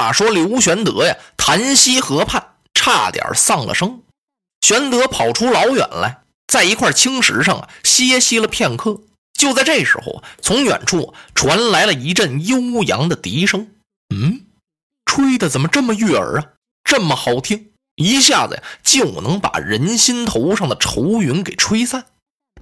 话说刘玄德呀，潭溪河畔差点丧了生。玄德跑出老远来，在一块青石上啊歇息了片刻。就在这时候，从远处传来了一阵悠扬的笛声。嗯，吹的怎么这么悦耳啊？这么好听，一下子呀就能把人心头上的愁云给吹散。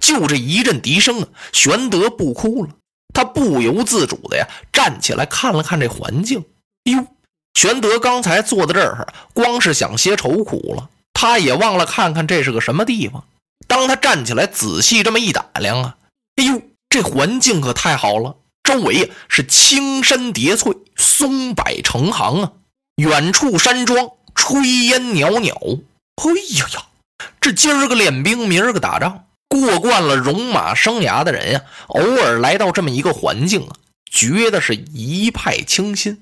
就这一阵笛声啊，玄德不哭了，他不由自主的呀站起来看了看这环境。哟，玄德刚才坐在这儿，光是想些愁苦了，他也忘了看看这是个什么地方。当他站起来仔细这么一打量啊，哎呦，这环境可太好了，周围是青山叠翠，松柏成行啊，远处山庄炊烟袅袅。哎呀呀，这今儿个练兵，明儿个打仗。过惯了戎马生涯的人呀，偶尔来到这么一个环境啊，觉得是一派清新。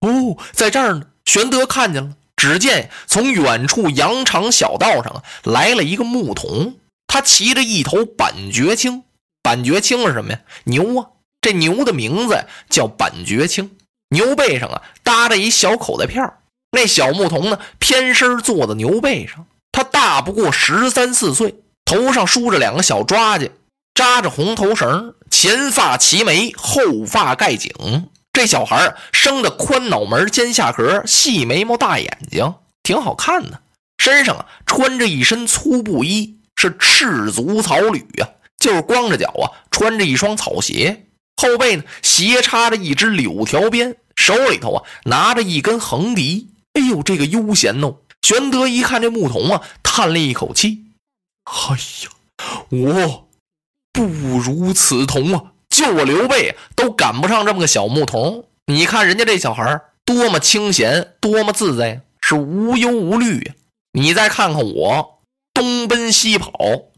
哦，在这儿呢，玄德看见了，只见从远处羊肠小道上来了一个牧童，他骑着一头板绝青。板绝青是什么呀？牛啊！这牛的名字叫板绝青。牛背上啊搭着一小口袋片那小牧童呢，偏身坐在牛背上，他大不过十三四岁。头上梳着两个小抓髻，扎着红头绳，前发齐眉，后发盖颈。这小孩生的宽脑门、尖下颌、细眉毛、大眼睛，挺好看的。身上啊穿着一身粗布衣，是赤足草履啊，就是光着脚啊，穿着一双草鞋。后背呢斜插着一只柳条鞭，手里头啊拿着一根横笛。哎呦，这个悠闲哦！玄德一看这牧童啊，叹了一口气。哎呀，我不如此童啊！就我刘备都赶不上这么个小牧童。你看人家这小孩多么清闲，多么自在，是无忧无虑呀！你再看看我，东奔西跑，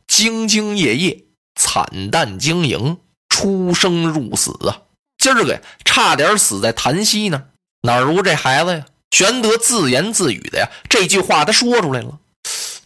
兢兢业业，惨淡经营，出生入死啊！今儿个差点死在檀溪呢，哪如这孩子呀？玄德自言自语的呀，这句话他说出来了，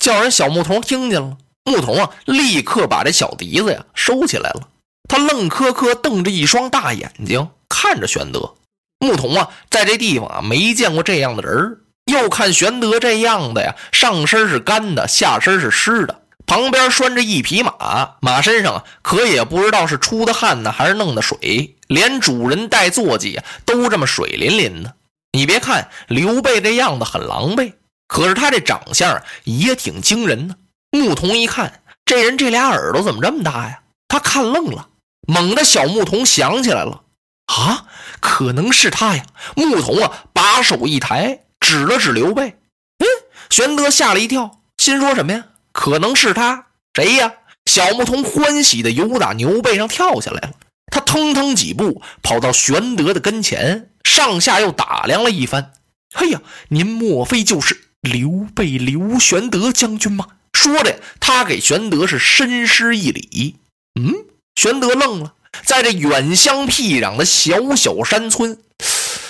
叫人小牧童听见了。牧童啊，立刻把这小笛子呀收起来了。他愣磕磕瞪着一双大眼睛看着玄德。牧童啊，在这地方啊没见过这样的人又看玄德这样的呀，上身是干的，下身是湿的，旁边拴着一匹马，马身上啊可也不知道是出的汗呢，还是弄的水，连主人带坐骑啊都这么水淋淋的。你别看刘备这样子很狼狈，可是他这长相也挺惊人呢。牧童一看，这人这俩耳朵怎么这么大呀？他看愣了，猛地小牧童想起来了，啊，可能是他呀！牧童啊，把手一抬，指了指刘备。嗯，玄德吓了一跳，心说什么呀？可能是他？谁呀？小牧童欢喜的由打牛背上跳下来了，他腾腾几步跑到玄德的跟前，上下又打量了一番。哎呀，您莫非就是刘备刘玄德将军吗？说着，他给玄德是深施一礼。嗯，玄德愣了，在这远乡僻壤的小小山村，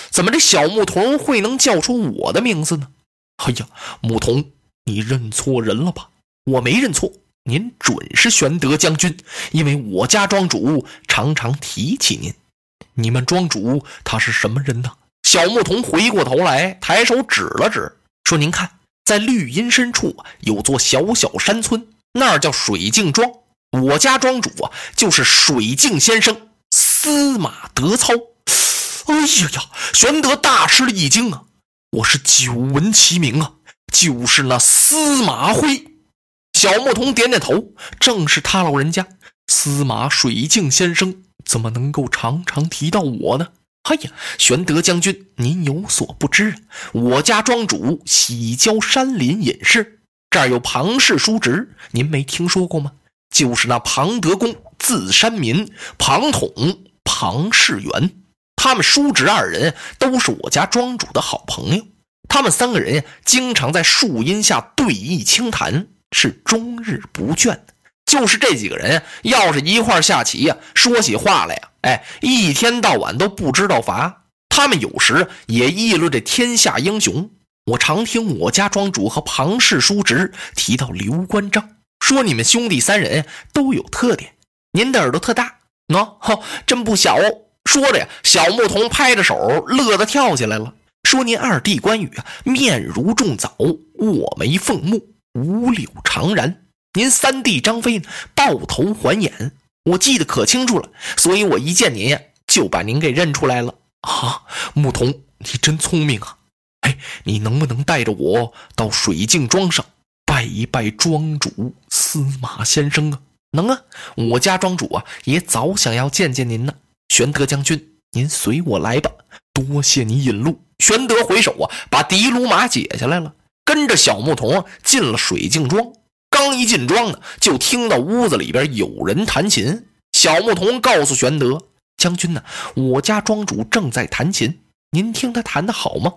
怎么这小牧童会能叫出我的名字呢？哎呀，牧童，你认错人了吧？我没认错，您准是玄德将军，因为我家庄主常常提起您。你们庄主他是什么人呢？小牧童回过头来，抬手指了指，说：“您看。”在绿荫深处有座小小山村，那儿叫水镜庄。我家庄主啊，就是水镜先生司马德操。哎呀呀！玄德大吃了一惊啊！我是久闻其名啊，就是那司马徽。小牧童点点头，正是他老人家司马水镜先生，怎么能够常常提到我呢？哎呀，玄德将军，您有所不知，我家庄主喜交山林隐士，这儿有庞氏叔侄，您没听说过吗？就是那庞德公，字山民，庞统，庞士元，他们叔侄二人都是我家庄主的好朋友，他们三个人呀，经常在树荫下对弈轻谈，是终日不倦。就是这几个人，要是一块下棋呀，说起话来呀，哎，一天到晚都不知道乏。他们有时也议论这天下英雄。我常听我家庄主和庞氏叔侄提到刘关张，说你们兄弟三人都有特点。您的耳朵特大，喏，真不小。说着呀，小牧童拍着手，乐得跳起来了。说您二弟关羽啊，面如重枣，卧眉凤目，五柳长髯。您三弟张飞呢，抱头环眼，我记得可清楚了，所以我一见您呀，就把您给认出来了啊。牧童，你真聪明啊！哎，你能不能带着我到水镜庄上拜一拜庄主司马先生啊？能啊，我家庄主啊，也早想要见见您呢。玄德将军，您随我来吧。多谢你引路。玄德回首啊，把的卢马解下来了，跟着小牧童啊进了水镜庄。刚一进庄呢，就听到屋子里边有人弹琴。小牧童告诉玄德将军呢，我家庄主正在弹琴，您听他弹的好吗？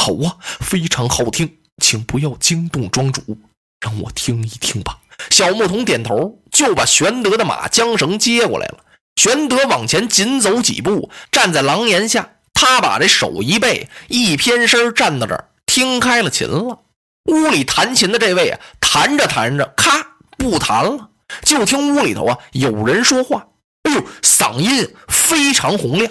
好啊，非常好听，请不要惊动庄主，让我听一听吧。小牧童点头，就把玄德的马缰绳接过来了。玄德往前紧走几步，站在廊檐下。他把这手一背，一偏身站到这儿，听开了琴了。屋里弹琴的这位啊，弹着弹着，咔，不弹了。就听屋里头啊，有人说话。哎呦，嗓音非常洪亮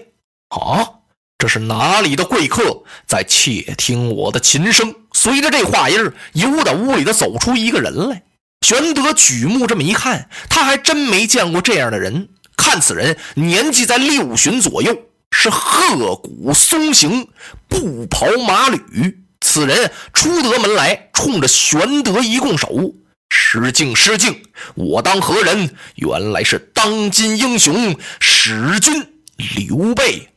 啊！这是哪里的贵客在窃听我的琴声？随着这话音由打屋里的走出一个人来。玄德举目这么一看，他还真没见过这样的人。看此人年纪在六旬左右，是鹤骨松形，布袍马履。此人出得门来，冲着玄德一拱手：“失敬失敬，我当何人？原来是当今英雄使君刘备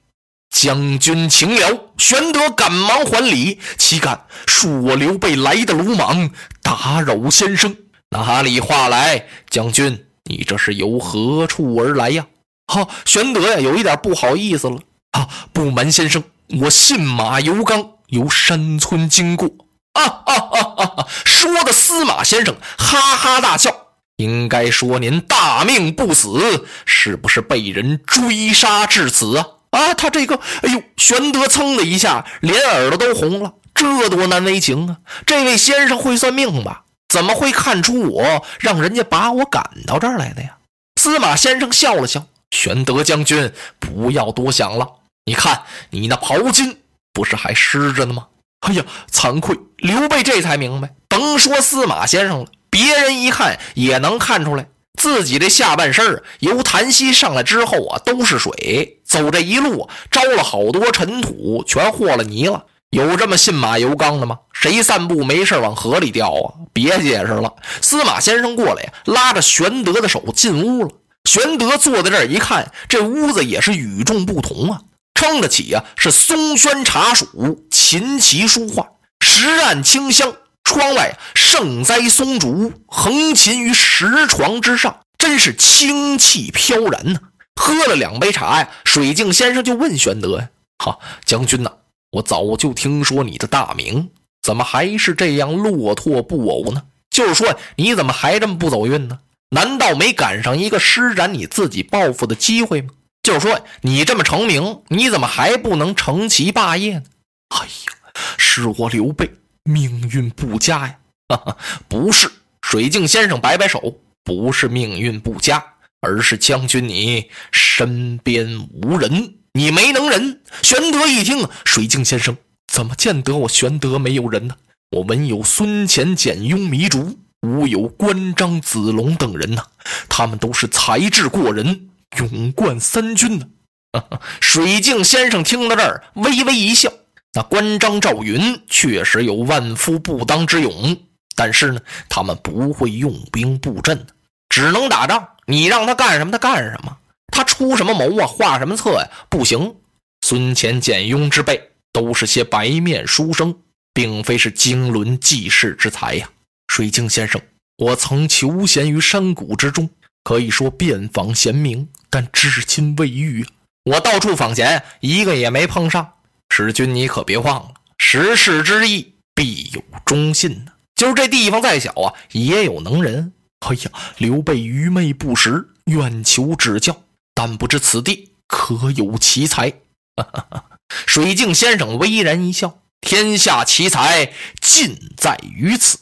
将军，请了。”玄德赶忙还礼：“岂敢！恕我刘备来的鲁莽，打扰先生。哪里话来，将军。”你这是由何处而来呀？哈，玄德呀，有一点不好意思了。啊，不瞒先生，我信马由缰，由山村经过。啊啊啊啊啊！说的司马先生哈哈大笑。应该说您大命不死，是不是被人追杀至此啊？啊，他这个，哎呦，玄德噌的一下，连耳朵都红了。这多难为情啊！这位先生会算命吧？怎么会看出我让人家把我赶到这儿来的呀？司马先生笑了笑：“玄德将军，不要多想了。你看你那袍襟不是还湿着呢吗？”哎呀，惭愧！刘备这才明白，甭说司马先生了，别人一看也能看出来，自己这下半身由檀溪上来之后啊，都是水，走这一路招了好多尘土，全和了泥了。有这么信马由缰的吗？谁散步没事往河里掉啊？别解释了。司马先生过来呀，拉着玄德的手进屋了。玄德坐在这儿一看，这屋子也是与众不同啊，撑得起呀，是松轩茶蜀，琴棋书画，石案清香。窗外盛栽松竹，横琴于石床之上，真是清气飘然呢。喝了两杯茶呀，水镜先生就问玄德呀：“哈，将军呐。”我早就听说你的大名，怎么还是这样落拓不偶呢？就是说，你怎么还这么不走运呢？难道没赶上一个施展你自己抱负的机会吗？就是说，你这么成名，你怎么还不能成其霸业呢？哎呀，是我刘备命运不佳呀！哈哈，不是，水镜先生摆摆手，不是命运不佳，而是将军你身边无人。你没能人。玄德一听，水镜先生怎么见得我玄德没有人呢？我闻有孙乾、简雍、糜竺，武有关张、子龙等人呢，他们都是才智过人，勇冠三军呢。水镜先生听到这儿，微微一笑。那关张、赵云确实有万夫不当之勇，但是呢，他们不会用兵布阵，只能打仗。你让他干什么，他干什么。他出什么谋啊？画什么策呀？不行。孙乾、简雍之辈都是些白面书生，并非是经纶济世之才呀。水镜先生，我曾求贤于山谷之中，可以说遍访贤明，但至今未遇。我到处访贤，一个也没碰上。使君你可别忘了，时势之意必有忠信呢。就是这地方再小啊，也有能人。哎呀，刘备愚昧不识，愿求指教。但不知此地可有奇才？水镜先生微然一笑：“天下奇才尽在于此，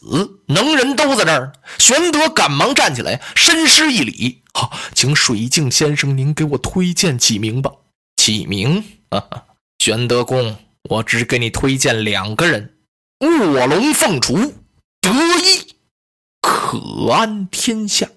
能人都在这儿。”玄德赶忙站起来，深施一礼：“好，请水镜先生您给我推荐几名吧。”几名？玄德公，我只给你推荐两个人：卧龙凤雏，得一可安天下。